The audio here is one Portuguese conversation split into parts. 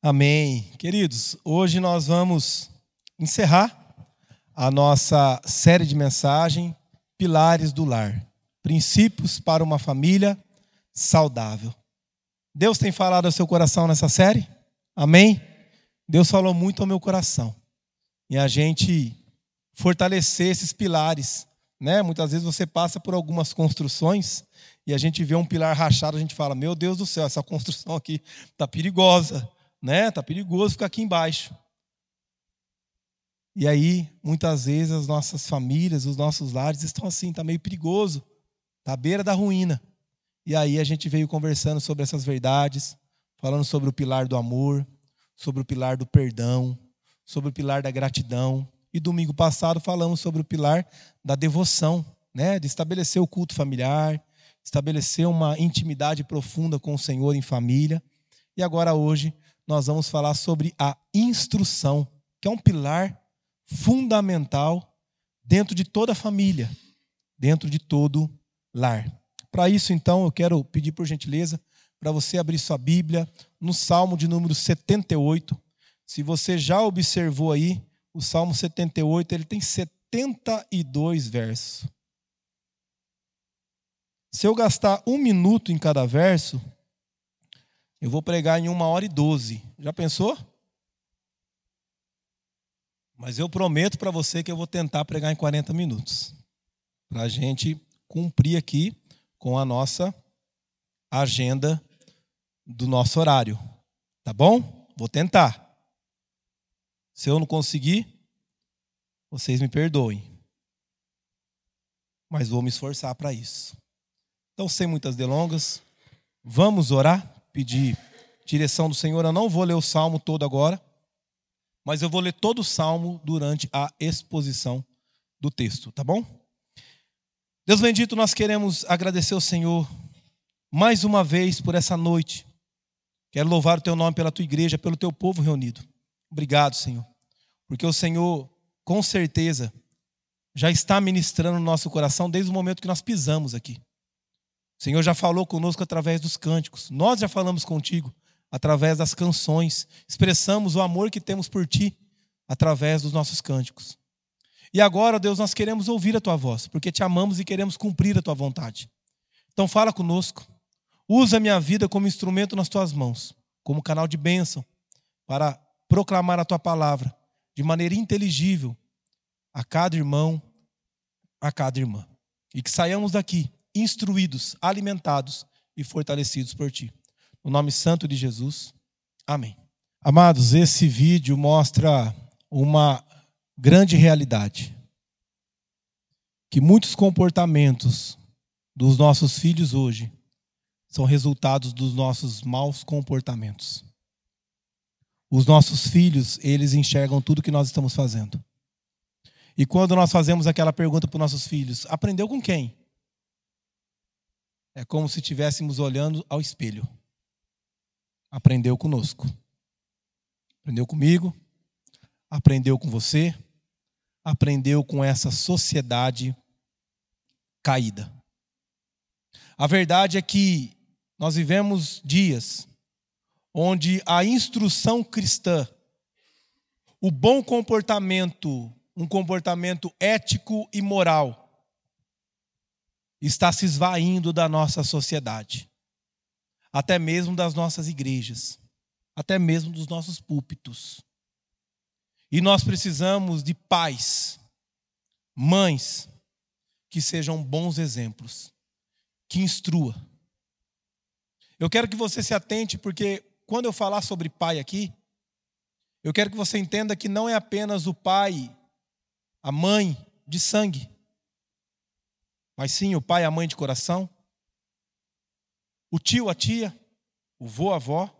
Amém. Queridos, hoje nós vamos encerrar a nossa série de mensagem Pilares do Lar Princípios para uma Família Saudável. Deus tem falado ao seu coração nessa série? Amém? Deus falou muito ao meu coração. E a gente fortalecer esses pilares. Né? Muitas vezes você passa por algumas construções e a gente vê um pilar rachado, a gente fala: Meu Deus do céu, essa construção aqui está perigosa né? Tá perigoso ficar aqui embaixo. E aí, muitas vezes as nossas famílias, os nossos lares estão assim, tá meio perigoso, tá à beira da ruína. E aí a gente veio conversando sobre essas verdades, falando sobre o pilar do amor, sobre o pilar do perdão, sobre o pilar da gratidão. E domingo passado falamos sobre o pilar da devoção, né? De estabelecer o culto familiar, estabelecer uma intimidade profunda com o Senhor em família. E agora hoje nós vamos falar sobre a instrução, que é um pilar fundamental dentro de toda a família, dentro de todo lar. Para isso, então, eu quero pedir por gentileza para você abrir sua Bíblia no Salmo de número 78. Se você já observou aí, o Salmo 78, ele tem 72 versos. Se eu gastar um minuto em cada verso, eu vou pregar em uma hora e doze. Já pensou? Mas eu prometo para você que eu vou tentar pregar em 40 minutos. Para a gente cumprir aqui com a nossa agenda do nosso horário. Tá bom? Vou tentar. Se eu não conseguir, vocês me perdoem. Mas vou me esforçar para isso. Então, sem muitas delongas, vamos orar? Pedir direção do Senhor, eu não vou ler o salmo todo agora, mas eu vou ler todo o salmo durante a exposição do texto, tá bom? Deus bendito, nós queremos agradecer ao Senhor mais uma vez por essa noite. Quero louvar o teu nome pela tua igreja, pelo teu povo reunido. Obrigado, Senhor, porque o Senhor, com certeza, já está ministrando no nosso coração desde o momento que nós pisamos aqui. O Senhor já falou conosco através dos cânticos. Nós já falamos contigo através das canções. Expressamos o amor que temos por ti através dos nossos cânticos. E agora, Deus, nós queremos ouvir a tua voz, porque te amamos e queremos cumprir a tua vontade. Então fala conosco. Usa a minha vida como instrumento nas tuas mãos, como canal de bênção, para proclamar a tua palavra de maneira inteligível a cada irmão, a cada irmã. E que saiamos daqui instruídos, alimentados e fortalecidos por ti. No nome santo de Jesus. Amém. Amados, esse vídeo mostra uma grande realidade. Que muitos comportamentos dos nossos filhos hoje são resultados dos nossos maus comportamentos. Os nossos filhos, eles enxergam tudo que nós estamos fazendo. E quando nós fazemos aquela pergunta para os nossos filhos, aprendeu com quem? É como se estivéssemos olhando ao espelho. Aprendeu conosco. Aprendeu comigo, aprendeu com você, aprendeu com essa sociedade caída. A verdade é que nós vivemos dias onde a instrução cristã, o bom comportamento, um comportamento ético e moral, está se esvaindo da nossa sociedade, até mesmo das nossas igrejas, até mesmo dos nossos púlpitos. E nós precisamos de pais, mães, que sejam bons exemplos, que instrua. Eu quero que você se atente, porque quando eu falar sobre pai aqui, eu quero que você entenda que não é apenas o pai, a mãe de sangue, mas sim o pai e a mãe de coração, o tio, a tia, o vô, a avó,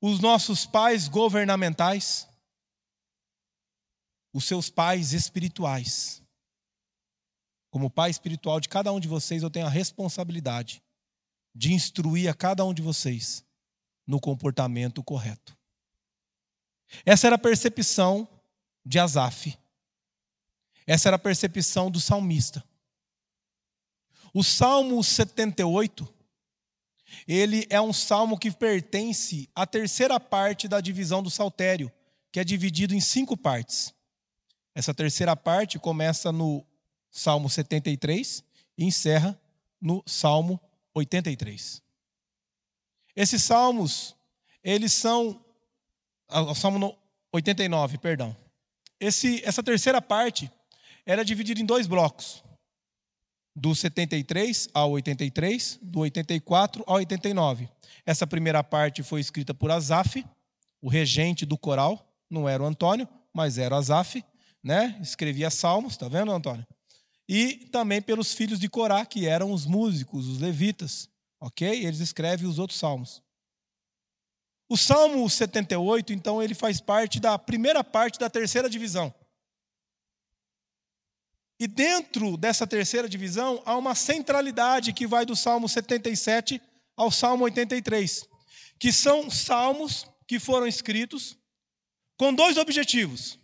os nossos pais governamentais, os seus pais espirituais. Como pai espiritual de cada um de vocês, eu tenho a responsabilidade de instruir a cada um de vocês no comportamento correto. Essa era a percepção de Asaf. Essa era a percepção do salmista. O Salmo 78, ele é um salmo que pertence à terceira parte da divisão do saltério, que é dividido em cinco partes. Essa terceira parte começa no Salmo 73 e encerra no Salmo 83. Esses salmos, eles são. Ah, o Salmo 89, perdão. Esse, essa terceira parte era dividida em dois blocos do 73 ao 83, do 84 ao 89. Essa primeira parte foi escrita por Asaf, o regente do coral, não era o Antônio, mas era o Asaf, né? Escrevia salmos, tá vendo, Antônio? E também pelos filhos de Corá, que eram os músicos, os levitas, OK? Eles escrevem os outros salmos. O Salmo 78, então, ele faz parte da primeira parte da terceira divisão. E dentro dessa terceira divisão há uma centralidade que vai do Salmo 77 ao Salmo 83, que são salmos que foram escritos com dois objetivos: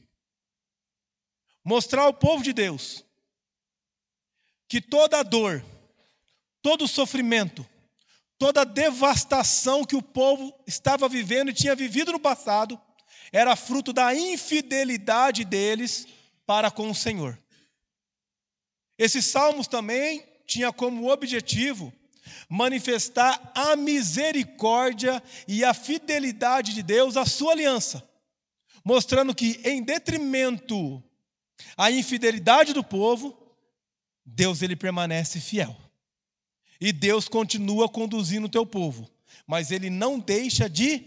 mostrar ao povo de Deus que toda a dor, todo o sofrimento, toda a devastação que o povo estava vivendo e tinha vivido no passado era fruto da infidelidade deles para com o Senhor. Esses salmos também tinha como objetivo manifestar a misericórdia e a fidelidade de Deus à sua aliança, mostrando que em detrimento à infidelidade do povo, Deus ele permanece fiel. E Deus continua conduzindo o teu povo, mas ele não deixa de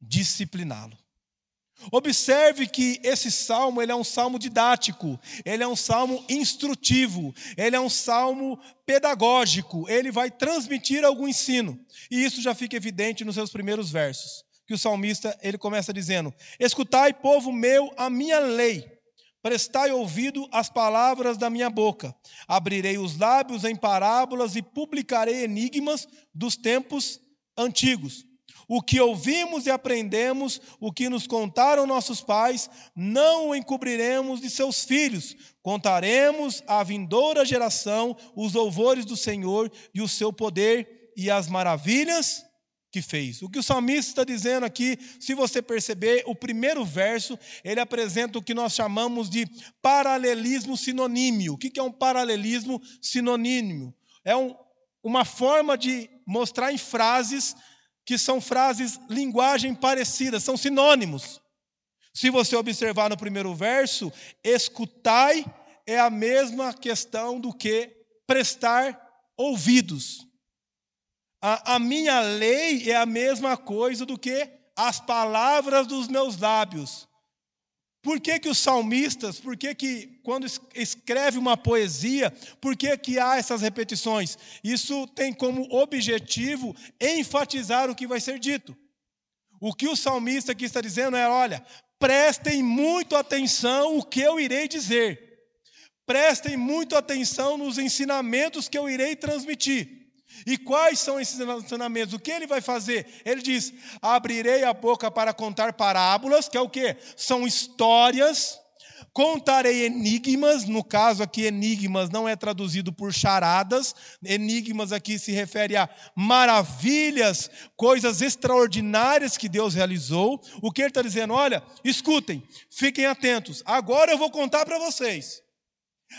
discipliná-lo. Observe que esse salmo ele é um salmo didático, ele é um salmo instrutivo, ele é um salmo pedagógico, ele vai transmitir algum ensino. E isso já fica evidente nos seus primeiros versos, que o salmista ele começa dizendo: Escutai, povo meu, a minha lei. Prestai ouvido às palavras da minha boca. Abrirei os lábios em parábolas e publicarei enigmas dos tempos antigos. O que ouvimos e aprendemos, o que nos contaram nossos pais, não o encobriremos de seus filhos. Contaremos à vindoura geração os louvores do Senhor e o seu poder e as maravilhas que fez. O que o salmista está dizendo aqui, se você perceber, o primeiro verso, ele apresenta o que nós chamamos de paralelismo sinonímio. O que é um paralelismo sinonímio? É um, uma forma de mostrar em frases que são frases linguagem parecida, são sinônimos. Se você observar no primeiro verso, escutai é a mesma questão do que prestar ouvidos. A, a minha lei é a mesma coisa do que as palavras dos meus lábios. Por que, que os salmistas, por que, que quando escreve uma poesia, por que, que há essas repetições? Isso tem como objetivo enfatizar o que vai ser dito. O que o salmista aqui está dizendo é: olha, prestem muito atenção o que eu irei dizer. Prestem muito atenção nos ensinamentos que eu irei transmitir. E quais são esses ensinamentos? O que ele vai fazer? Ele diz: abrirei a boca para contar parábolas, que é o que? São histórias. Contarei enigmas, no caso aqui, enigmas não é traduzido por charadas, enigmas aqui se refere a maravilhas, coisas extraordinárias que Deus realizou. O que ele está dizendo? Olha, escutem, fiquem atentos, agora eu vou contar para vocês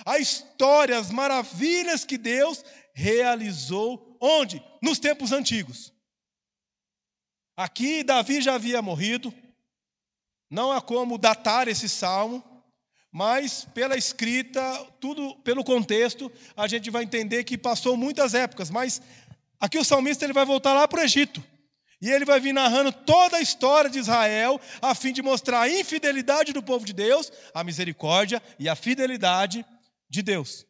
a história, as maravilhas que Deus realizou onde? Nos tempos antigos. Aqui Davi já havia morrido, não há como datar esse salmo, mas pela escrita, tudo pelo contexto, a gente vai entender que passou muitas épocas, mas aqui o salmista ele vai voltar lá para o Egito. E ele vai vir narrando toda a história de Israel, a fim de mostrar a infidelidade do povo de Deus, a misericórdia e a fidelidade de Deus.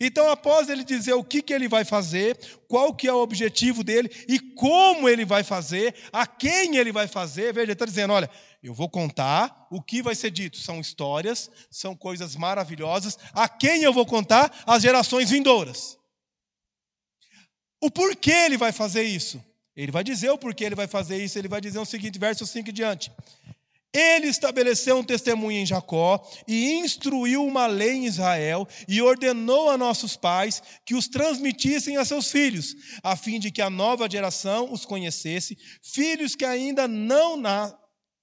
Então, após ele dizer o que, que ele vai fazer, qual que é o objetivo dele e como ele vai fazer, a quem ele vai fazer, veja, ele está dizendo: olha, eu vou contar o que vai ser dito. São histórias, são coisas maravilhosas. A quem eu vou contar? As gerações vindouras. O porquê ele vai fazer isso? Ele vai dizer o porquê ele vai fazer isso. Ele vai dizer o seguinte, verso 5 em diante. Ele estabeleceu um testemunho em Jacó e instruiu uma lei em Israel e ordenou a nossos pais que os transmitissem a seus filhos, a fim de que a nova geração os conhecesse, filhos que ainda não na,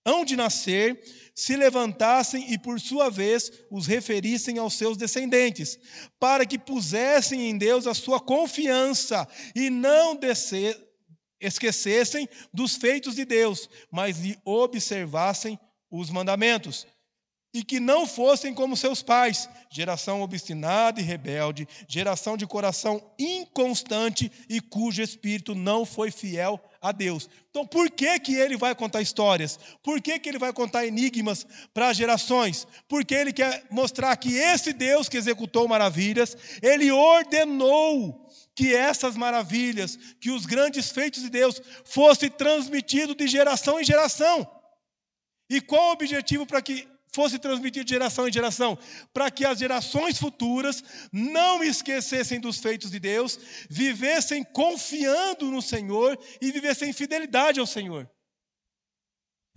hão de nascer, se levantassem e, por sua vez, os referissem aos seus descendentes, para que pusessem em Deus a sua confiança e não descer, esquecessem dos feitos de Deus, mas lhe observassem os mandamentos. E que não fossem como seus pais, geração obstinada e rebelde, geração de coração inconstante e cujo espírito não foi fiel a Deus. Então, por que, que ele vai contar histórias? Por que, que ele vai contar enigmas para as gerações? Porque ele quer mostrar que esse Deus que executou maravilhas, ele ordenou que essas maravilhas, que os grandes feitos de Deus fossem transmitidos de geração em geração. E qual o objetivo para que fosse transmitido de geração em geração? Para que as gerações futuras não esquecessem dos feitos de Deus, vivessem confiando no Senhor e vivessem em fidelidade ao Senhor.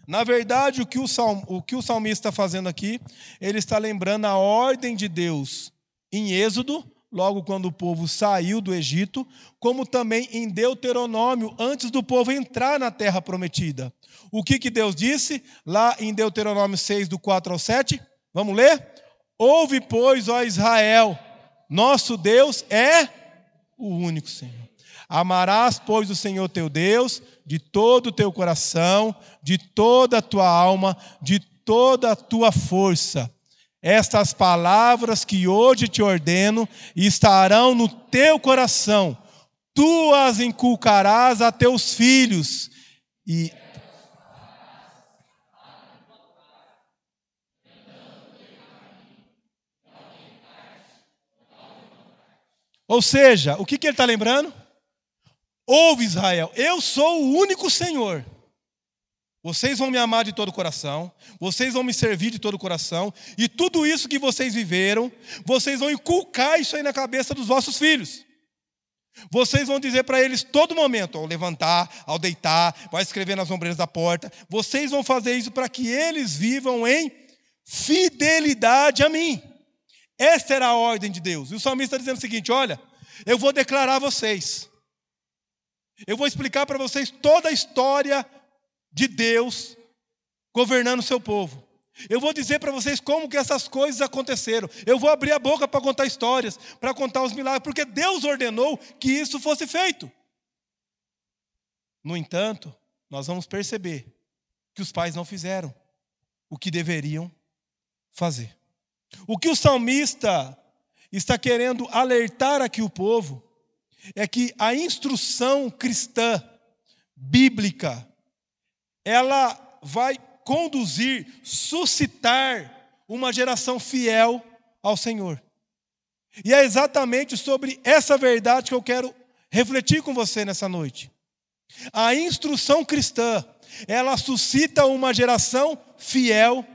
Na verdade, o que o, salm, o que o salmista está fazendo aqui, ele está lembrando a ordem de Deus em Êxodo, logo quando o povo saiu do Egito, como também em Deuteronômio, antes do povo entrar na terra prometida. O que, que Deus disse lá em Deuteronômio 6, do 4 ao 7? Vamos ler? Ouve, pois, ó Israel, nosso Deus é o único Senhor. Amarás, pois, o Senhor teu Deus de todo o teu coração, de toda a tua alma, de toda a tua força estas palavras que hoje te ordeno estarão no teu coração, tu as inculcarás a teus filhos e Ou seja, o que, que ele está lembrando? Ouve Israel, eu sou o único Senhor. Vocês vão me amar de todo o coração, vocês vão me servir de todo o coração, e tudo isso que vocês viveram, vocês vão inculcar isso aí na cabeça dos vossos filhos. Vocês vão dizer para eles todo momento, ao levantar, ao deitar, vai escrever nas ombreiras da porta, vocês vão fazer isso para que eles vivam em fidelidade a mim. Esta era a ordem de Deus. E o salmista está dizendo o seguinte: olha, eu vou declarar a vocês, eu vou explicar para vocês toda a história de Deus governando o seu povo. Eu vou dizer para vocês como que essas coisas aconteceram. Eu vou abrir a boca para contar histórias, para contar os milagres, porque Deus ordenou que isso fosse feito. No entanto, nós vamos perceber que os pais não fizeram o que deveriam fazer. O que o salmista está querendo alertar aqui o povo é que a instrução cristã, bíblica, ela vai conduzir, suscitar uma geração fiel ao Senhor. E é exatamente sobre essa verdade que eu quero refletir com você nessa noite. A instrução cristã, ela suscita uma geração fiel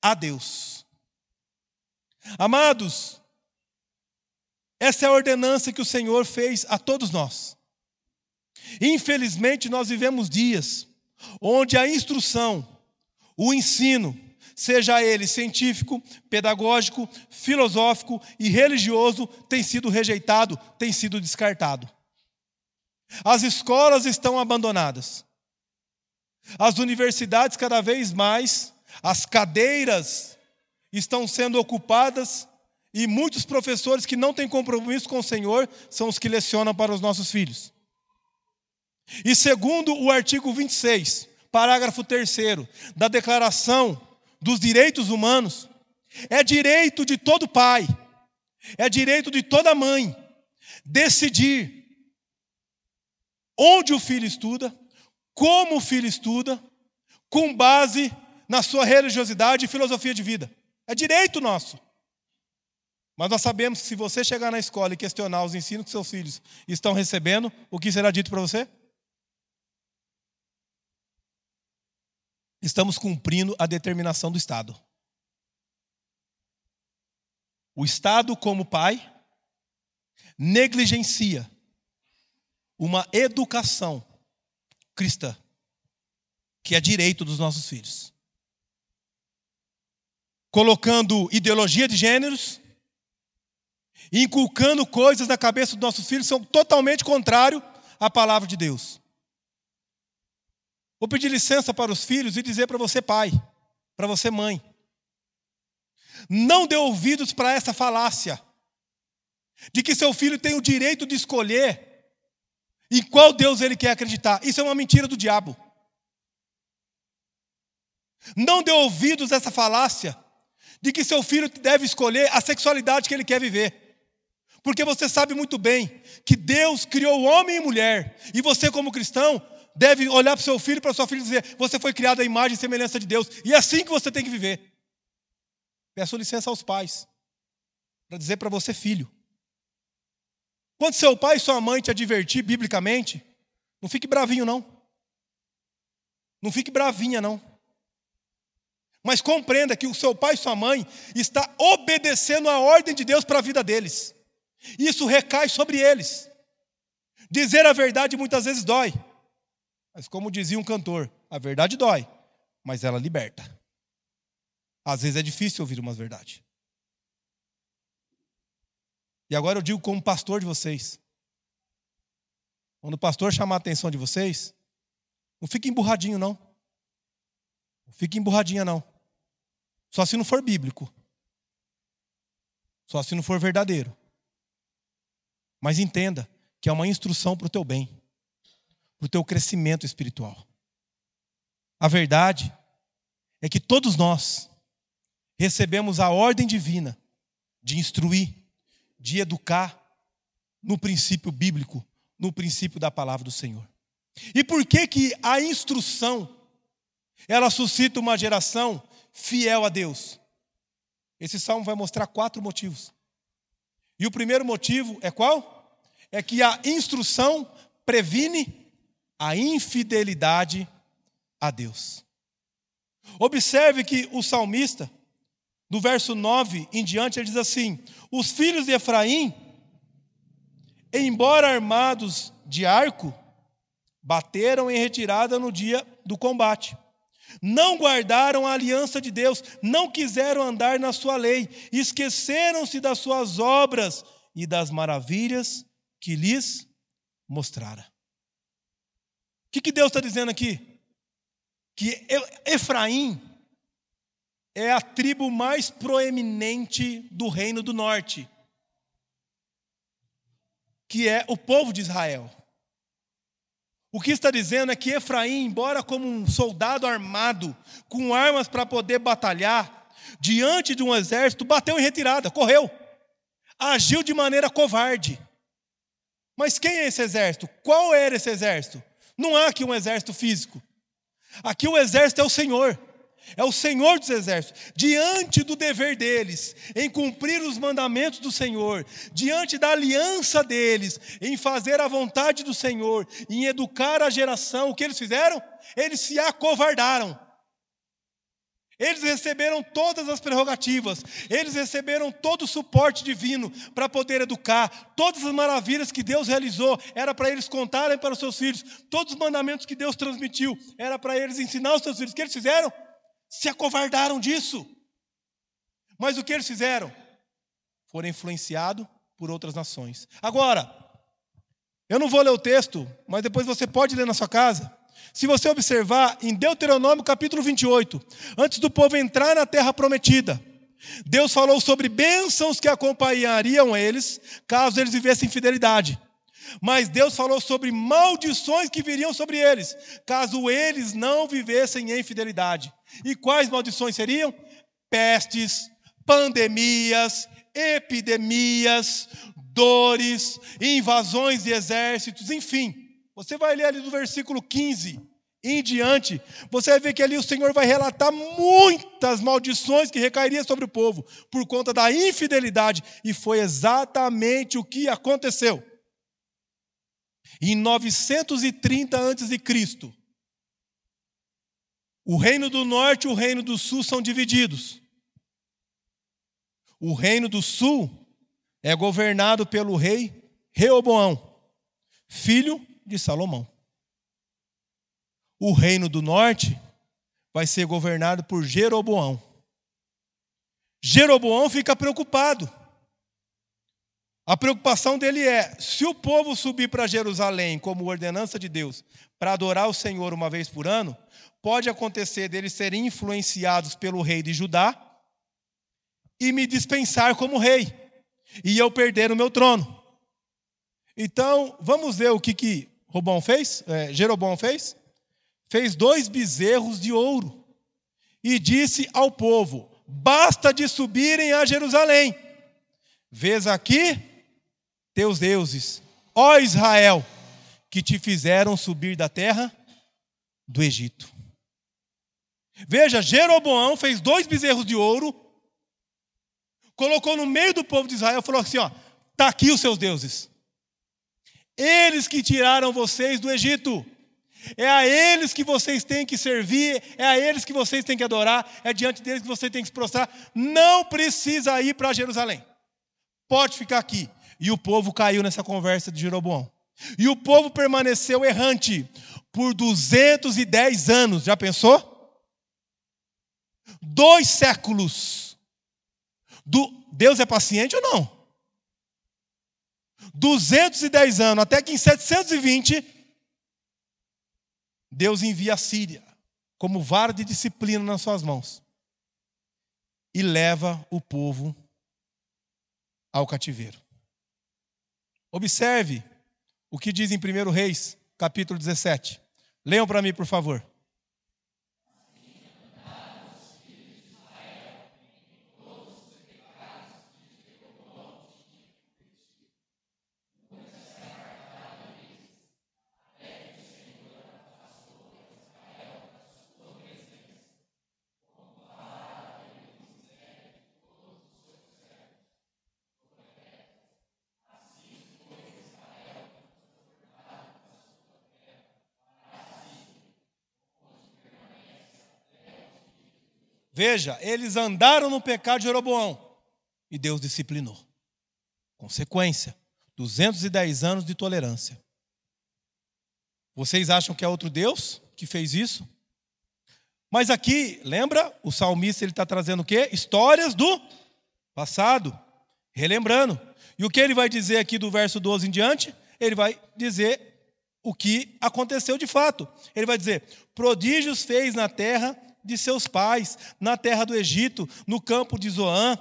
a Deus. Amados, essa é a ordenança que o Senhor fez a todos nós. Infelizmente, nós vivemos dias onde a instrução, o ensino, seja ele científico, pedagógico, filosófico e religioso, tem sido rejeitado, tem sido descartado. As escolas estão abandonadas. As universidades, cada vez mais, as cadeiras estão sendo ocupadas e muitos professores que não têm compromisso com o Senhor são os que lecionam para os nossos filhos. E segundo o artigo 26, parágrafo 3 da Declaração dos Direitos Humanos, é direito de todo pai, é direito de toda mãe decidir onde o filho estuda, como o filho estuda, com base na sua religiosidade e filosofia de vida. É direito nosso. Mas nós sabemos que se você chegar na escola e questionar os ensinos que seus filhos estão recebendo, o que será dito para você? Estamos cumprindo a determinação do Estado. O Estado, como pai, negligencia uma educação cristã, que é direito dos nossos filhos. colocando ideologia de gêneros, inculcando coisas na cabeça dos nossos filhos que são totalmente contrário à palavra de Deus. Vou pedir licença para os filhos e dizer para você, pai, para você, mãe. Não dê ouvidos para essa falácia de que seu filho tem o direito de escolher em qual Deus ele quer acreditar. Isso é uma mentira do diabo. Não dê ouvidos a essa falácia de que seu filho deve escolher a sexualidade que ele quer viver. Porque você sabe muito bem que Deus criou homem e mulher, e você, como cristão, deve olhar para o seu filho para sua filha e dizer: Você foi criado à imagem e semelhança de Deus, e é assim que você tem que viver. Peço licença aos pais, para dizer para você, filho. Quando seu pai e sua mãe te advertir biblicamente, não fique bravinho, não. Não fique bravinha, não. Mas compreenda que o seu pai e sua mãe está obedecendo a ordem de Deus para a vida deles. Isso recai sobre eles. Dizer a verdade muitas vezes dói. Mas como dizia um cantor, a verdade dói, mas ela liberta. Às vezes é difícil ouvir uma verdade. E agora eu digo como pastor de vocês. Quando o pastor chamar a atenção de vocês, não fique emburradinho, não. Não fique emburradinha, não. Só se não for bíblico. Só se não for verdadeiro. Mas entenda que é uma instrução para o teu bem, para o teu crescimento espiritual. A verdade é que todos nós recebemos a ordem divina de instruir, de educar no princípio bíblico, no princípio da palavra do Senhor. E por que que a instrução ela suscita uma geração fiel a Deus. Esse salmo vai mostrar quatro motivos. E o primeiro motivo é qual? É que a instrução previne a infidelidade a Deus. Observe que o salmista, do verso 9 em diante, ele diz assim: Os filhos de Efraim, embora armados de arco, bateram em retirada no dia do combate não guardaram a aliança de Deus, não quiseram andar na sua lei, esqueceram-se das suas obras e das maravilhas que lhes mostrara. Que, que Deus está dizendo aqui? Que Efraim é a tribo mais proeminente do reino do norte, que é o povo de Israel. O que está dizendo é que Efraim, embora como um soldado armado, com armas para poder batalhar, diante de um exército, bateu em retirada, correu, agiu de maneira covarde. Mas quem é esse exército? Qual era esse exército? Não há aqui um exército físico. Aqui o exército é o Senhor é o Senhor dos Exércitos, diante do dever deles, em cumprir os mandamentos do Senhor, diante da aliança deles, em fazer a vontade do Senhor, em educar a geração, o que eles fizeram? Eles se acovardaram. Eles receberam todas as prerrogativas, eles receberam todo o suporte divino para poder educar. Todas as maravilhas que Deus realizou era para eles contarem para os seus filhos. Todos os mandamentos que Deus transmitiu era para eles ensinar aos seus filhos. O que eles fizeram? se acovardaram disso. Mas o que eles fizeram? Foram influenciados por outras nações. Agora, eu não vou ler o texto, mas depois você pode ler na sua casa. Se você observar em Deuteronômio capítulo 28, antes do povo entrar na terra prometida, Deus falou sobre bênçãos que acompanhariam eles, caso eles vivessem fidelidade. Mas Deus falou sobre maldições que viriam sobre eles, caso eles não vivessem em fidelidade. E quais maldições seriam? Pestes, pandemias, epidemias, dores, invasões de exércitos, enfim. Você vai ler ali do versículo 15 em diante, você vai ver que ali o Senhor vai relatar muitas maldições que recairiam sobre o povo por conta da infidelidade, e foi exatamente o que aconteceu. Em 930 a.C., o reino do norte e o reino do sul são divididos. O reino do sul é governado pelo rei Reoboão, filho de Salomão. O reino do norte vai ser governado por Jeroboão, Jeroboão fica preocupado. A preocupação dele é: se o povo subir para Jerusalém como ordenança de Deus para adorar o Senhor uma vez por ano, pode acontecer deles serem influenciados pelo rei de Judá e me dispensar como rei, e eu perder o meu trono. Então, vamos ver o que, que Robão fez, é, Jeroboão fez? Fez dois bezerros de ouro e disse ao povo: basta de subirem a Jerusalém. Vês aqui teus deuses, ó Israel, que te fizeram subir da terra do Egito. Veja, Jeroboão fez dois bezerros de ouro, colocou no meio do povo de Israel e falou assim: ó, tá aqui os seus deuses. Eles que tiraram vocês do Egito. É a eles que vocês têm que servir, é a eles que vocês têm que adorar, é diante deles que vocês têm que se prostrar. Não precisa ir para Jerusalém. Pode ficar aqui. E o povo caiu nessa conversa de Jeroboão. E o povo permaneceu errante por 210 anos. Já pensou? Dois séculos. Do... Deus é paciente ou não? 210 anos, até que em 720, Deus envia a Síria como vara de disciplina nas suas mãos e leva o povo ao cativeiro. Observe o que diz em 1 Reis, capítulo 17. Leiam para mim, por favor. Veja, eles andaram no pecado de Jeroboão e Deus disciplinou. Consequência: 210 anos de tolerância. Vocês acham que é outro Deus que fez isso? Mas aqui, lembra? O salmista ele está trazendo o quê? Histórias do passado, relembrando. E o que ele vai dizer aqui do verso 12 em diante? Ele vai dizer o que aconteceu de fato. Ele vai dizer: prodígios fez na terra de seus pais, na terra do Egito, no campo de Zoã.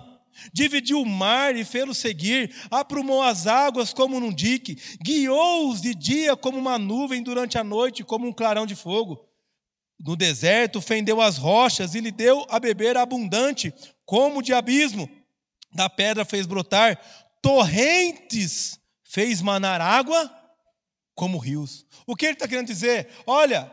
Dividiu o mar e fê-lo seguir, aprumou as águas como num dique, guiou-os de dia como uma nuvem, durante a noite como um clarão de fogo. No deserto fendeu as rochas e lhe deu a beber abundante, como de abismo. Da pedra fez brotar torrentes, fez manar água como rios. O que ele está querendo dizer? Olha,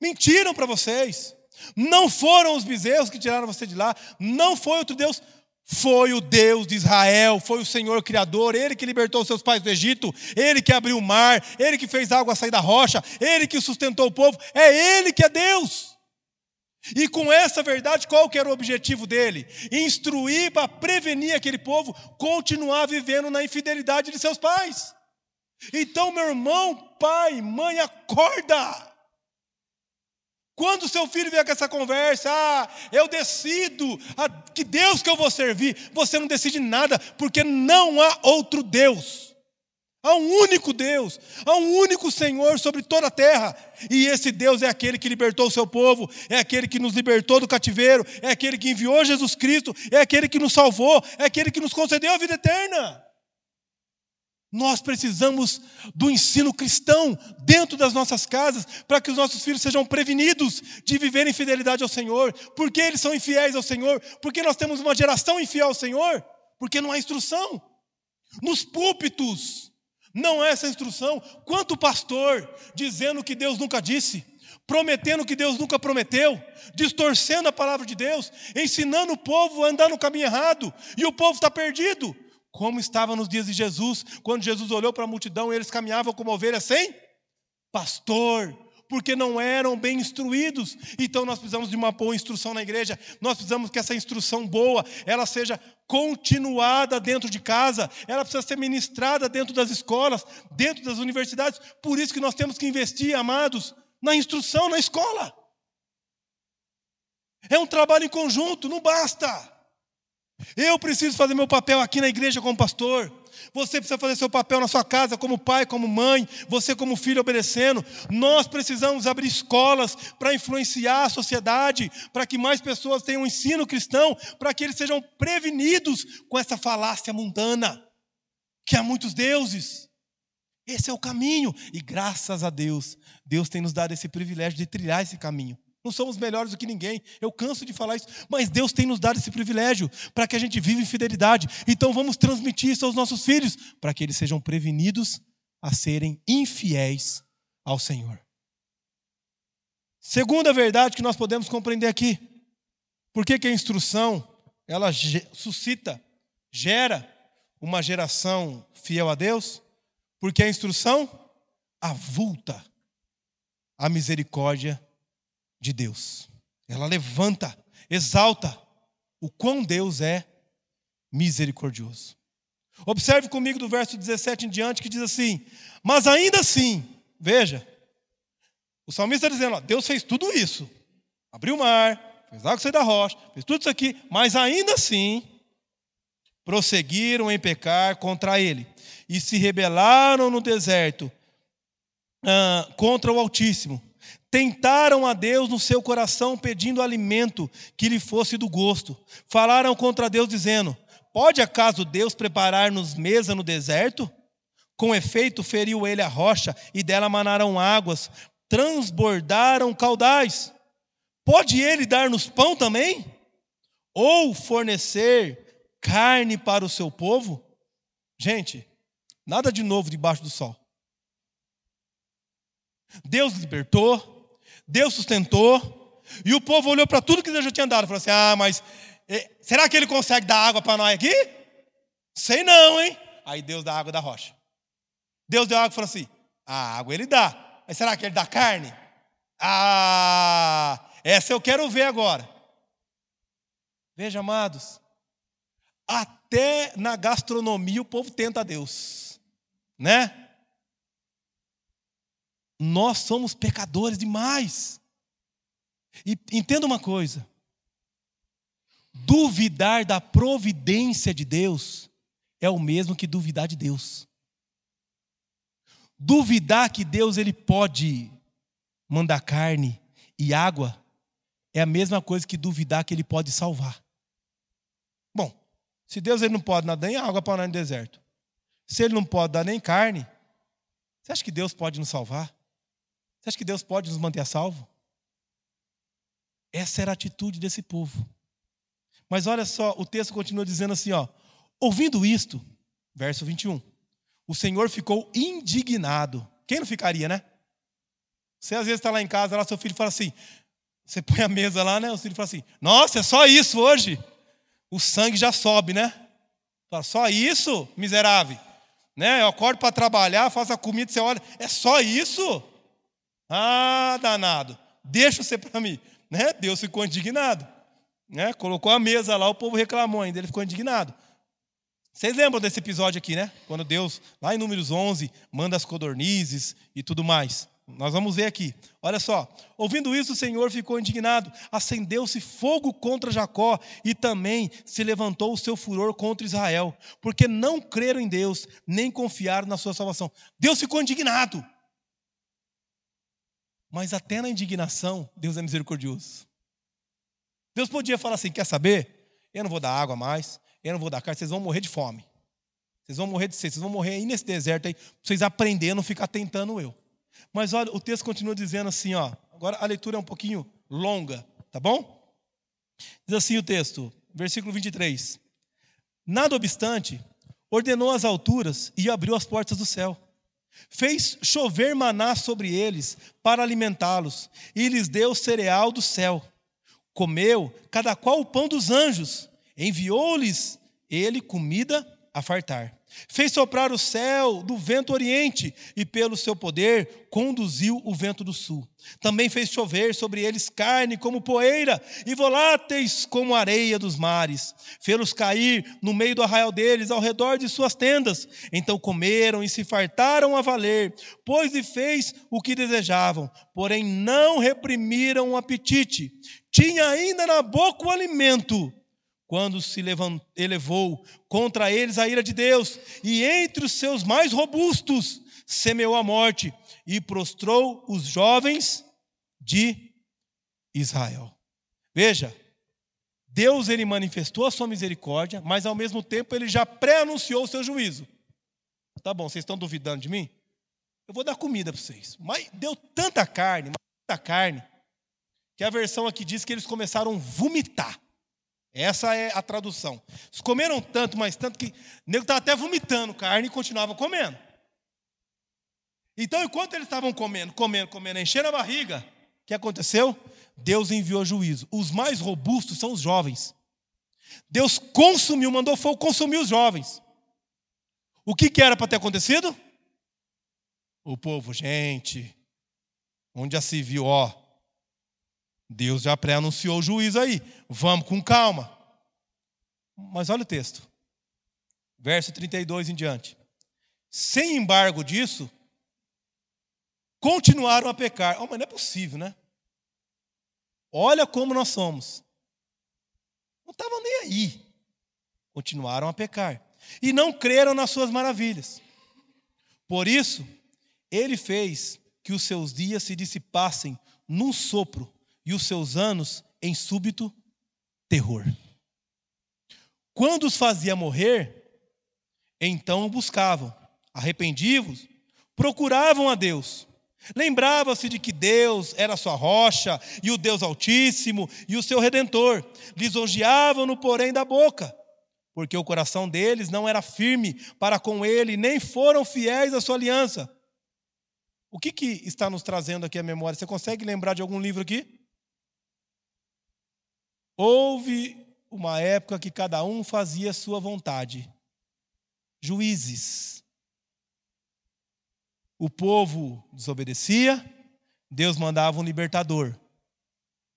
mentiram para vocês. Não foram os bezerros que tiraram você de lá, não foi outro Deus, foi o Deus de Israel, foi o Senhor Criador, Ele que libertou seus pais do Egito, Ele que abriu o mar, Ele que fez água sair da rocha, Ele que sustentou o povo, é Ele que é Deus. E com essa verdade, qual que era o objetivo dele? Instruir para prevenir aquele povo continuar vivendo na infidelidade de seus pais. Então, meu irmão, pai, mãe, acorda! Quando seu filho vier com essa conversa, ah, eu decido, ah, que Deus que eu vou servir, você não decide nada, porque não há outro Deus. Há um único Deus, há um único Senhor sobre toda a terra, e esse Deus é aquele que libertou o seu povo, é aquele que nos libertou do cativeiro, é aquele que enviou Jesus Cristo, é aquele que nos salvou, é aquele que nos concedeu a vida eterna. Nós precisamos do ensino cristão dentro das nossas casas, para que os nossos filhos sejam prevenidos de viver em fidelidade ao Senhor. Porque eles são infiéis ao Senhor? Porque nós temos uma geração infiel ao Senhor? Porque não há instrução. Nos púlpitos, não há essa instrução. Quanto pastor dizendo que Deus nunca disse, prometendo que Deus nunca prometeu, distorcendo a palavra de Deus, ensinando o povo a andar no caminho errado, e o povo está perdido como estava nos dias de Jesus, quando Jesus olhou para a multidão e eles caminhavam como ovelhas sem pastor, porque não eram bem instruídos. Então nós precisamos de uma boa instrução na igreja. Nós precisamos que essa instrução boa, ela seja continuada dentro de casa, ela precisa ser ministrada dentro das escolas, dentro das universidades. Por isso que nós temos que investir, amados, na instrução na escola. É um trabalho em conjunto, não basta. Eu preciso fazer meu papel aqui na igreja como pastor. Você precisa fazer seu papel na sua casa, como pai, como mãe, você como filho obedecendo. Nós precisamos abrir escolas para influenciar a sociedade, para que mais pessoas tenham um ensino cristão, para que eles sejam prevenidos com essa falácia mundana, que há muitos deuses. Esse é o caminho, e graças a Deus, Deus tem nos dado esse privilégio de trilhar esse caminho. Não somos melhores do que ninguém. Eu canso de falar isso, mas Deus tem nos dado esse privilégio para que a gente viva em fidelidade. Então vamos transmitir isso aos nossos filhos, para que eles sejam prevenidos a serem infiéis ao Senhor. Segunda verdade que nós podemos compreender aqui. Por que, que a instrução ela suscita, gera uma geração fiel a Deus? Porque a instrução avulta a misericórdia de Deus. Ela levanta, exalta o quão Deus é misericordioso. Observe comigo do verso 17 em diante que diz assim: Mas ainda assim, veja, o salmista dizendo: ó, Deus fez tudo isso, abriu o mar, fez água sair da rocha, fez tudo isso aqui, mas ainda assim prosseguiram em pecar contra ele e se rebelaram no deserto ah, contra o Altíssimo. Tentaram a Deus no seu coração pedindo alimento que lhe fosse do gosto. Falaram contra Deus dizendo: Pode acaso Deus preparar-nos mesa no deserto? Com efeito, feriu ele a rocha e dela manaram águas, transbordaram caudais. Pode ele dar-nos pão também? Ou fornecer carne para o seu povo? Gente, nada de novo debaixo do sol. Deus libertou, Deus sustentou, e o povo olhou para tudo que Deus já tinha dado falou assim: Ah, mas eh, será que ele consegue dar água para nós aqui? Sei não, hein? Aí Deus dá água da rocha. Deus deu água e falou assim: A água ele dá, mas será que ele dá carne? Ah, essa eu quero ver agora. Veja, amados, até na gastronomia o povo tenta a Deus, né? Nós somos pecadores demais. E entenda uma coisa: duvidar da providência de Deus é o mesmo que duvidar de Deus. Duvidar que Deus ele pode mandar carne e água é a mesma coisa que duvidar que ele pode salvar. Bom, se Deus ele não pode dar nem água para nós no deserto, se ele não pode dar nem carne, você acha que Deus pode nos salvar? Você acha que Deus pode nos manter a salvo? Essa era a atitude desse povo. Mas olha só, o texto continua dizendo assim, ó: Ouvindo isto, verso 21. O Senhor ficou indignado. Quem não ficaria, né? Você às vezes está lá em casa, lá seu filho fala assim, você põe a mesa lá, né? O filho fala assim: "Nossa, é só isso hoje". O sangue já sobe, né? Fala: "Só isso, miserável". Né? Eu acordo para trabalhar, faço a comida, você olha, é só isso? Ah, danado, deixa você para mim. Né? Deus ficou indignado. Né? Colocou a mesa lá, o povo reclamou ainda, ele ficou indignado. Vocês lembram desse episódio aqui, né? Quando Deus, lá em Números 11, manda as codornizes e tudo mais. Nós vamos ver aqui. Olha só. Ouvindo isso, o Senhor ficou indignado. Acendeu-se fogo contra Jacó e também se levantou o seu furor contra Israel, porque não creram em Deus, nem confiaram na sua salvação. Deus ficou indignado. Mas até na indignação, Deus é misericordioso. Deus podia falar assim: quer saber? Eu não vou dar água mais, eu não vou dar carne, vocês vão morrer de fome. Vocês vão morrer de sede, vocês vão morrer aí nesse deserto aí, pra vocês aprenderem a não ficar tentando eu. Mas olha, o texto continua dizendo assim, ó. Agora a leitura é um pouquinho longa, tá bom? Diz assim o texto, versículo 23. Nada obstante, ordenou as alturas e abriu as portas do céu Fez chover maná sobre eles para alimentá-los, e lhes deu cereal do céu. Comeu cada qual o pão dos anjos, enviou-lhes ele comida a fartar. Fez soprar o céu do vento oriente e, pelo seu poder, conduziu o vento do sul. Também fez chover sobre eles carne como poeira e voláteis como areia dos mares. Fê-los cair no meio do arraial deles, ao redor de suas tendas. Então comeram e se fartaram a valer, pois lhe fez o que desejavam, porém não reprimiram o apetite. Tinha ainda na boca o alimento quando se elevou contra eles a ira de Deus, e entre os seus mais robustos semeou a morte e prostrou os jovens de Israel. Veja, Deus ele manifestou a sua misericórdia, mas ao mesmo tempo ele já pré-anunciou o seu juízo. Tá bom, vocês estão duvidando de mim? Eu vou dar comida para vocês. Mas deu tanta carne, tanta carne, que a versão aqui diz que eles começaram a vomitar. Essa é a tradução. Eles comeram tanto, mas tanto que o nego estava até vomitando carne e continuava comendo. Então, enquanto eles estavam comendo, comendo, comendo, enchendo a barriga, o que aconteceu? Deus enviou juízo. Os mais robustos são os jovens. Deus consumiu, mandou fogo consumir os jovens. O que, que era para ter acontecido? O povo, gente, onde já se viu, ó, Deus já pré-anunciou o juízo aí. Vamos com calma. Mas olha o texto. Verso 32 em diante. Sem embargo disso, continuaram a pecar. Oh, mas não é possível, né? Olha como nós somos. Não estavam nem aí. Continuaram a pecar. E não creram nas suas maravilhas. Por isso, ele fez que os seus dias se dissipassem num sopro e os seus anos em súbito terror. Quando os fazia morrer, então o buscavam, arrependidos, procuravam a Deus. Lembrava-se de que Deus era sua rocha e o Deus Altíssimo e o seu redentor. Lisonjeavam-no, porém, da boca, porque o coração deles não era firme para com ele, nem foram fiéis à sua aliança. O que, que está nos trazendo aqui a memória? Você consegue lembrar de algum livro aqui? Houve uma época que cada um fazia sua vontade. Juízes. O povo desobedecia, Deus mandava um libertador.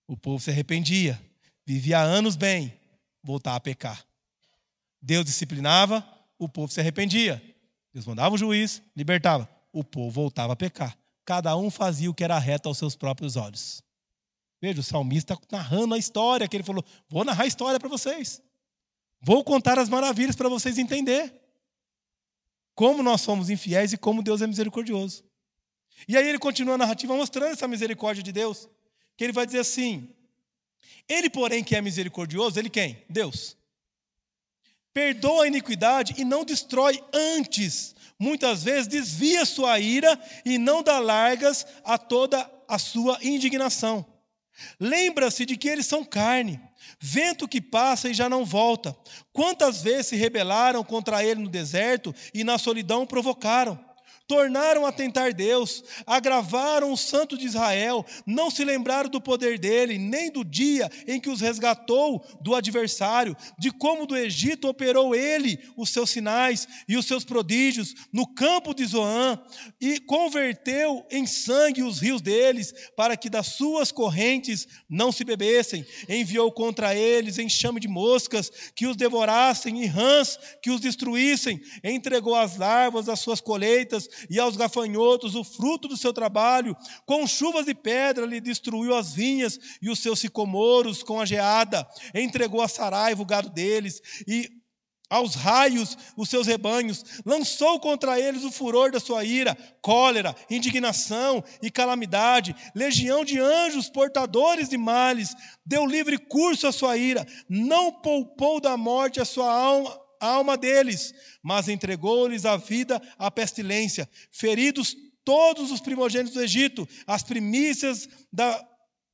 O povo se arrependia, vivia anos bem, voltava a pecar. Deus disciplinava, o povo se arrependia. Deus mandava um juiz, libertava. O povo voltava a pecar. Cada um fazia o que era reto aos seus próprios olhos. Veja, o salmista narrando a história, que ele falou: vou narrar a história para vocês. Vou contar as maravilhas para vocês entenderem como nós somos infiéis e como Deus é misericordioso. E aí ele continua a narrativa mostrando essa misericórdia de Deus, que ele vai dizer assim: Ele, porém, que é misericordioso, ele quem? Deus. Perdoa a iniquidade e não destrói antes. Muitas vezes desvia sua ira e não dá largas a toda a sua indignação. Lembra-se de que eles são carne, vento que passa e já não volta. Quantas vezes se rebelaram contra ele no deserto e na solidão provocaram? Tornaram a tentar Deus, agravaram o santo de Israel, não se lembraram do poder dele, nem do dia em que os resgatou do adversário, de como do Egito operou ele os seus sinais e os seus prodígios no campo de Zoã, e converteu em sangue os rios deles, para que das suas correntes não se bebessem. Enviou contra eles enxame de moscas que os devorassem e rãs que os destruíssem. Entregou as larvas das suas colheitas e aos gafanhotos o fruto do seu trabalho. Com chuvas de pedra lhe destruiu as vinhas e os seus sicomoros com a geada. Entregou a Saraiva o gado deles e aos raios os seus rebanhos, lançou contra eles o furor da sua ira, cólera, indignação e calamidade, legião de anjos portadores de males, deu livre curso à sua ira, não poupou da morte a sua alma, alma deles, mas entregou-lhes a vida à pestilência, feridos todos os primogênitos do Egito, as primícias da,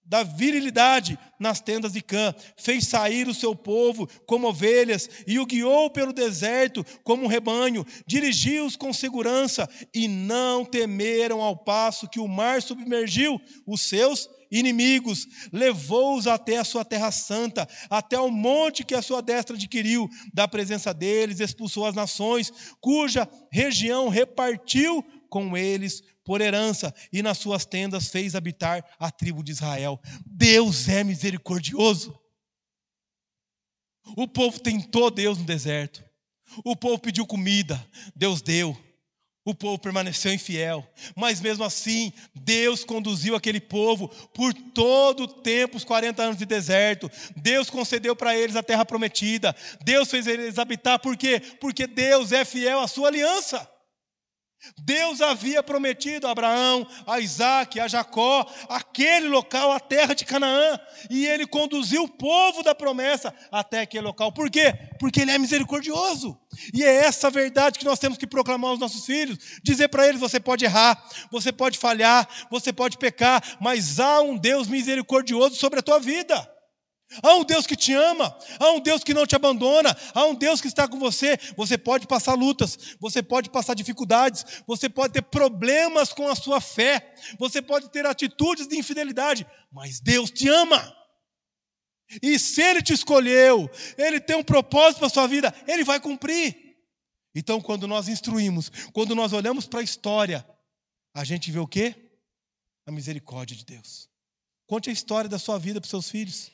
da virilidade nas tendas de Cã, fez sair o seu povo como ovelhas e o guiou pelo deserto como um rebanho, dirigiu-os com segurança e não temeram ao passo que o mar submergiu os seus inimigos, levou-os até a sua terra santa, até o monte que a sua destra adquiriu, da presença deles, expulsou as nações, cuja região repartiu com eles por herança, e nas suas tendas fez habitar a tribo de Israel. Deus é misericordioso. O povo tentou Deus no deserto. O povo pediu comida, Deus deu. O povo permaneceu infiel, mas mesmo assim, Deus conduziu aquele povo por todo o tempo, os 40 anos de deserto. Deus concedeu para eles a terra prometida. Deus fez eles habitar, por quê? Porque Deus é fiel à sua aliança. Deus havia prometido a Abraão, a Isaac, a Jacó, aquele local, a terra de Canaã, e ele conduziu o povo da promessa até aquele local. Por quê? Porque ele é misericordioso. E é essa verdade que nós temos que proclamar aos nossos filhos, dizer para eles: você pode errar, você pode falhar, você pode pecar, mas há um Deus misericordioso sobre a tua vida. Há um Deus que te ama, há um Deus que não te abandona, há um Deus que está com você. Você pode passar lutas, você pode passar dificuldades, você pode ter problemas com a sua fé, você pode ter atitudes de infidelidade, mas Deus te ama. E se Ele te escolheu, Ele tem um propósito para a sua vida, Ele vai cumprir. Então, quando nós instruímos, quando nós olhamos para a história, a gente vê o quê? A misericórdia de Deus. Conte a história da sua vida para os seus filhos.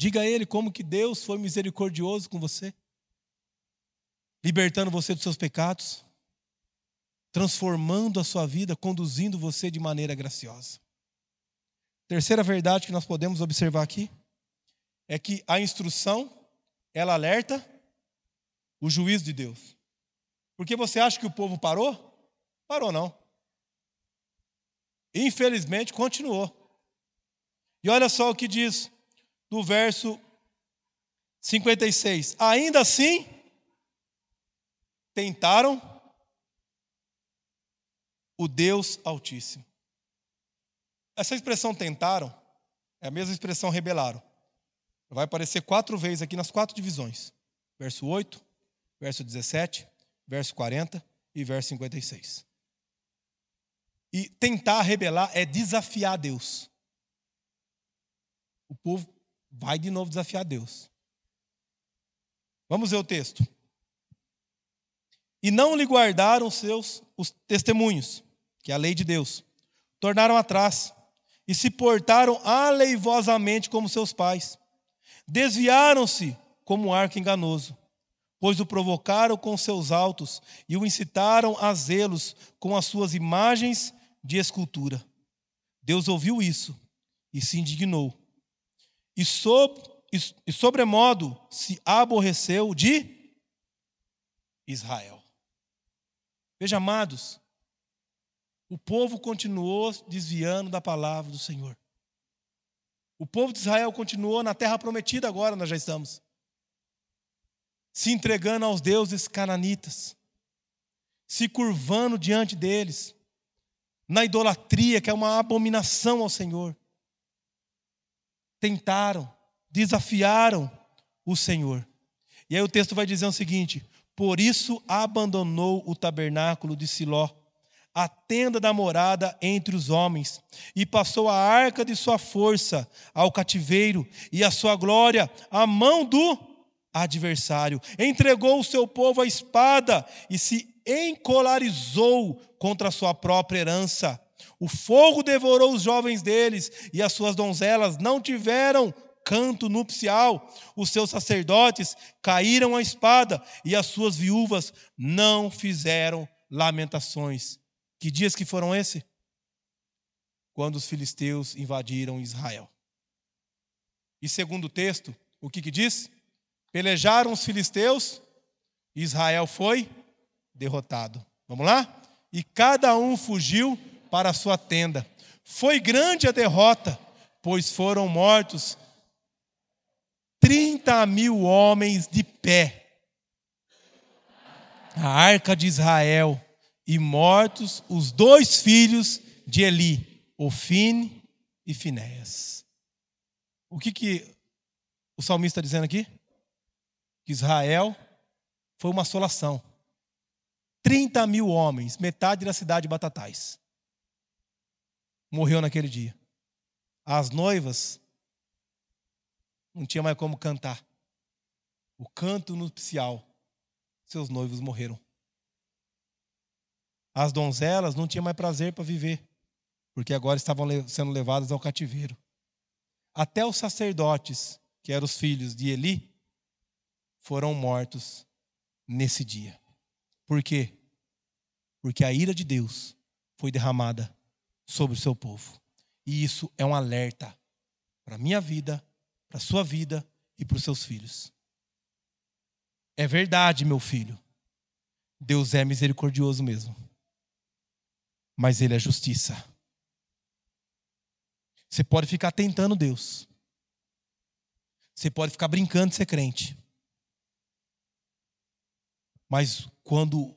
Diga a ele como que Deus foi misericordioso com você, libertando você dos seus pecados, transformando a sua vida, conduzindo você de maneira graciosa. Terceira verdade que nós podemos observar aqui é que a instrução, ela alerta o juízo de Deus. Porque você acha que o povo parou? Parou não. Infelizmente continuou. E olha só o que diz do verso 56. Ainda assim, tentaram o Deus Altíssimo. Essa expressão tentaram é a mesma expressão rebelaram. Vai aparecer quatro vezes aqui nas quatro divisões: verso 8, verso 17, verso 40 e verso 56. E tentar rebelar é desafiar Deus. O povo vai de novo desafiar Deus. Vamos ver o texto. E não lhe guardaram os seus os testemunhos, que é a lei de Deus. Tornaram atrás e se portaram aleivosamente como seus pais. Desviaram-se como um arco enganoso, pois o provocaram com seus altos e o incitaram a zelos com as suas imagens de escultura. Deus ouviu isso e se indignou e, sob, e sobremodo se aborreceu de Israel. Veja, amados, o povo continuou desviando da palavra do Senhor. O povo de Israel continuou na terra prometida, agora nós já estamos. Se entregando aos deuses cananitas, se curvando diante deles, na idolatria, que é uma abominação ao Senhor tentaram, desafiaram o Senhor. E aí o texto vai dizer o seguinte: Por isso abandonou o tabernáculo de Siló, a tenda da morada entre os homens, e passou a arca de sua força ao cativeiro, e a sua glória à mão do adversário. Entregou o seu povo à espada e se encolarizou contra a sua própria herança. O fogo devorou os jovens deles, e as suas donzelas não tiveram canto nupcial. Os seus sacerdotes caíram à espada, e as suas viúvas não fizeram lamentações. Que dias que foram esses? Quando os filisteus invadiram Israel. E segundo o texto, o que, que diz? Pelejaram os filisteus, Israel foi derrotado. Vamos lá? E cada um fugiu para a sua tenda. Foi grande a derrota, pois foram mortos 30 mil homens de pé. A arca de Israel, e mortos os dois filhos de Eli, Ofine e Finéas. O que, que o salmista está dizendo aqui? Que Israel foi uma assolação. 30 mil homens, metade da cidade de Batatais morreu naquele dia. As noivas não tinha mais como cantar. O canto nupcial, seus noivos morreram. As donzelas não tinham mais prazer para viver, porque agora estavam sendo levadas ao cativeiro. Até os sacerdotes, que eram os filhos de Eli, foram mortos nesse dia. Por quê? porque a ira de Deus foi derramada sobre o seu povo. E isso é um alerta para a minha vida, para a sua vida e para os seus filhos. É verdade, meu filho. Deus é misericordioso mesmo. Mas Ele é justiça. Você pode ficar tentando Deus. Você pode ficar brincando de ser crente. Mas quando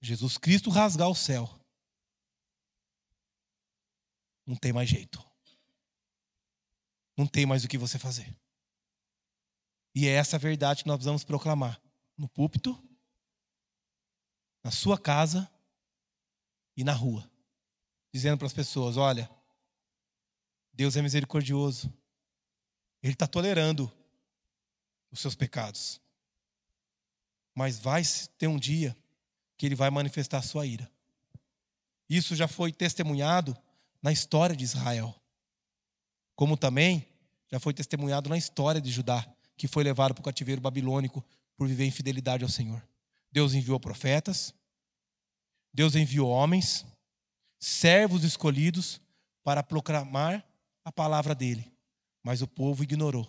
Jesus Cristo rasgar o céu, não tem mais jeito. Não tem mais o que você fazer. E é essa verdade que nós precisamos proclamar no púlpito, na sua casa e na rua, dizendo para as pessoas: olha, Deus é misericordioso, Ele está tolerando os seus pecados, mas vai ter um dia que Ele vai manifestar a sua ira. Isso já foi testemunhado na história de Israel, como também já foi testemunhado na história de Judá, que foi levado para o cativeiro babilônico por viver em fidelidade ao Senhor. Deus enviou profetas, Deus enviou homens, servos escolhidos para proclamar a palavra dele, mas o povo ignorou.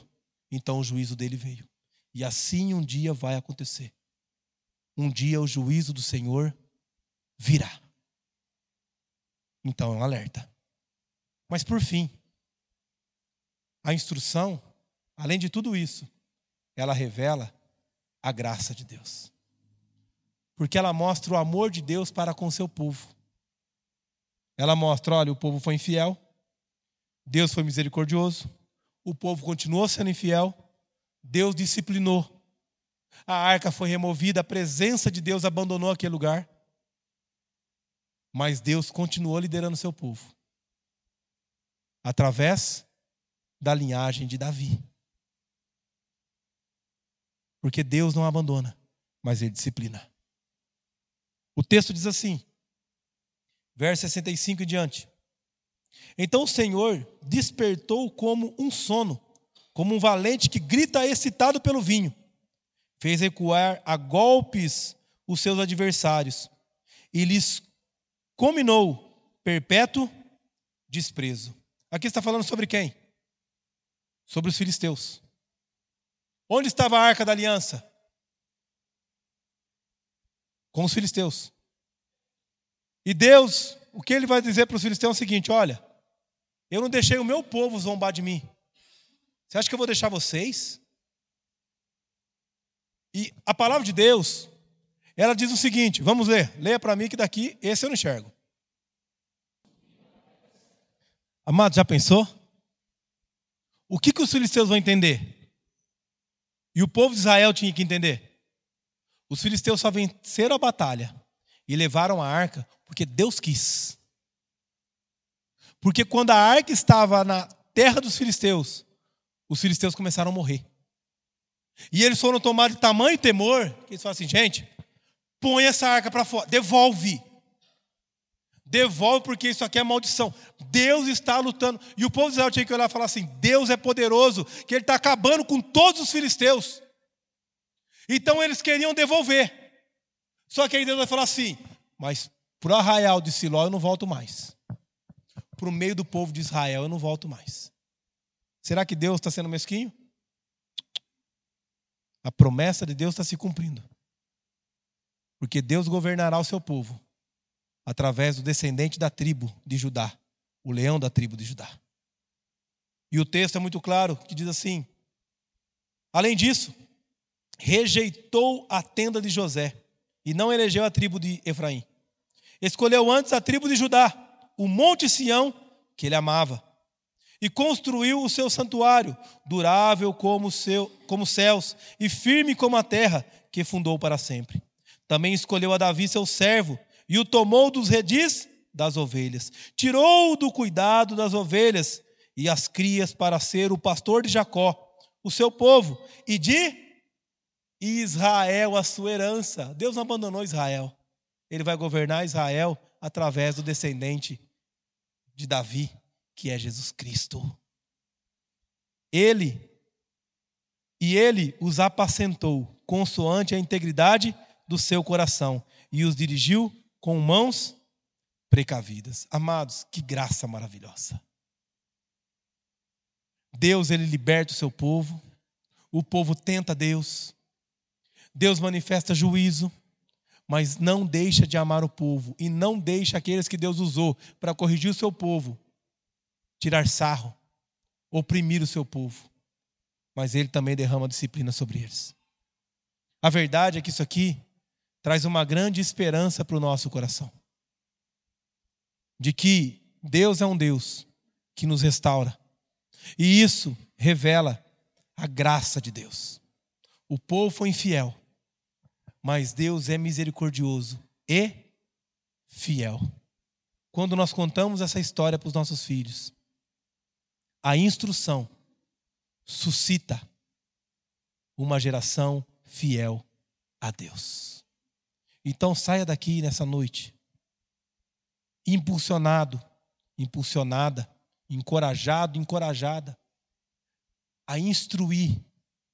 Então o juízo dele veio. E assim um dia vai acontecer. Um dia o juízo do Senhor virá. Então é um alerta. Mas por fim, a instrução, além de tudo isso, ela revela a graça de Deus. Porque ela mostra o amor de Deus para com seu povo. Ela mostra, olha, o povo foi infiel, Deus foi misericordioso, o povo continuou sendo infiel, Deus disciplinou. A arca foi removida, a presença de Deus abandonou aquele lugar. Mas Deus continuou liderando seu povo através da linhagem de Davi. Porque Deus não abandona, mas ele disciplina. O texto diz assim, verso 65 em diante. Então o Senhor despertou como um sono, como um valente que grita excitado pelo vinho. Fez recuar a golpes os seus adversários e lhes combinou perpétuo desprezo. Aqui está falando sobre quem? Sobre os filisteus. Onde estava a arca da aliança? Com os filisteus. E Deus, o que ele vai dizer para os filisteus é o seguinte: olha, eu não deixei o meu povo zombar de mim. Você acha que eu vou deixar vocês? E a palavra de Deus, ela diz o seguinte: vamos ler, leia para mim que daqui esse eu não enxergo. Amado, já pensou? O que, que os filisteus vão entender? E o povo de Israel tinha que entender. Os filisteus só venceram a batalha e levaram a arca porque Deus quis. Porque quando a arca estava na terra dos filisteus, os filisteus começaram a morrer. E eles foram tomados de tamanho temor, que eles falaram assim: gente, põe essa arca para fora, devolve. Devolve, porque isso aqui é maldição. Deus está lutando. E o povo de Israel tinha que olhar e falar assim: Deus é poderoso, que Ele está acabando com todos os filisteus. Então eles queriam devolver. Só que aí Deus vai falar assim: mas para o arraial de Siló eu não volto mais para o meio do povo de Israel, eu não volto mais. Será que Deus está sendo mesquinho? A promessa de Deus está se cumprindo. Porque Deus governará o seu povo através do descendente da tribo de Judá, o leão da tribo de Judá. E o texto é muito claro, que diz assim: Além disso, rejeitou a tenda de José e não elegeu a tribo de Efraim. Escolheu antes a tribo de Judá o monte Sião, que ele amava, e construiu o seu santuário, durável como, seu, como céus e firme como a terra, que fundou para sempre. Também escolheu a Davi, seu servo, e o tomou dos redis das ovelhas, tirou do cuidado das ovelhas e as crias para ser o pastor de Jacó, o seu povo, e de Israel, a sua herança. Deus não abandonou Israel. Ele vai governar Israel através do descendente de Davi, que é Jesus Cristo. Ele e ele os apacentou consoante a integridade do seu coração e os dirigiu com mãos precavidas. Amados, que graça maravilhosa. Deus, ele liberta o seu povo, o povo tenta Deus, Deus manifesta juízo, mas não deixa de amar o povo e não deixa aqueles que Deus usou para corrigir o seu povo tirar sarro, oprimir o seu povo. Mas ele também derrama disciplina sobre eles. A verdade é que isso aqui traz uma grande esperança para o nosso coração. De que Deus é um Deus que nos restaura. E isso revela a graça de Deus. O povo foi infiel, mas Deus é misericordioso e fiel. Quando nós contamos essa história para os nossos filhos, a instrução suscita uma geração fiel a Deus. Então saia daqui nessa noite impulsionado, impulsionada, encorajado, encorajada a instruir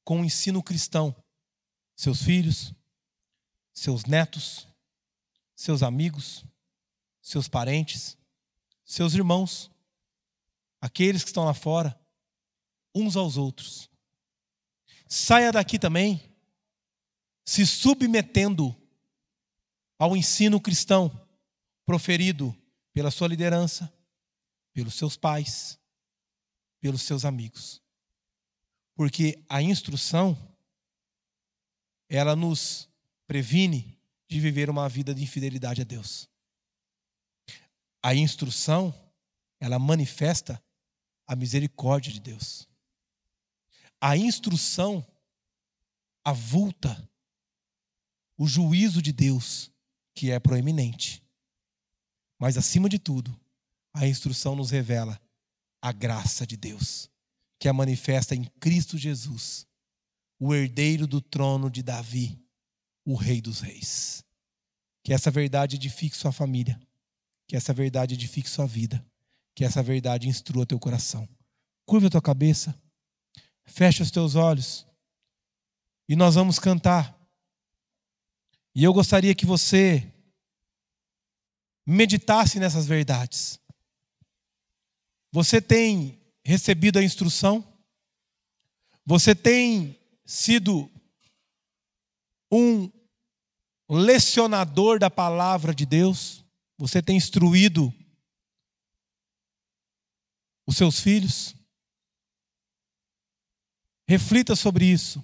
com o ensino cristão seus filhos, seus netos, seus amigos, seus parentes, seus irmãos, aqueles que estão lá fora, uns aos outros. Saia daqui também se submetendo ao ensino cristão proferido pela sua liderança, pelos seus pais, pelos seus amigos. Porque a instrução, ela nos previne de viver uma vida de infidelidade a Deus. A instrução, ela manifesta a misericórdia de Deus. A instrução avulta o juízo de Deus, que é proeminente. Mas, acima de tudo, a instrução nos revela a graça de Deus, que é manifesta em Cristo Jesus, o herdeiro do trono de Davi, o Rei dos Reis. Que essa verdade edifique sua família, que essa verdade edifique sua vida, que essa verdade instrua teu coração. Curva a tua cabeça, fecha os teus olhos e nós vamos cantar. E eu gostaria que você meditasse nessas verdades. Você tem recebido a instrução? Você tem sido um lecionador da palavra de Deus? Você tem instruído os seus filhos? Reflita sobre isso.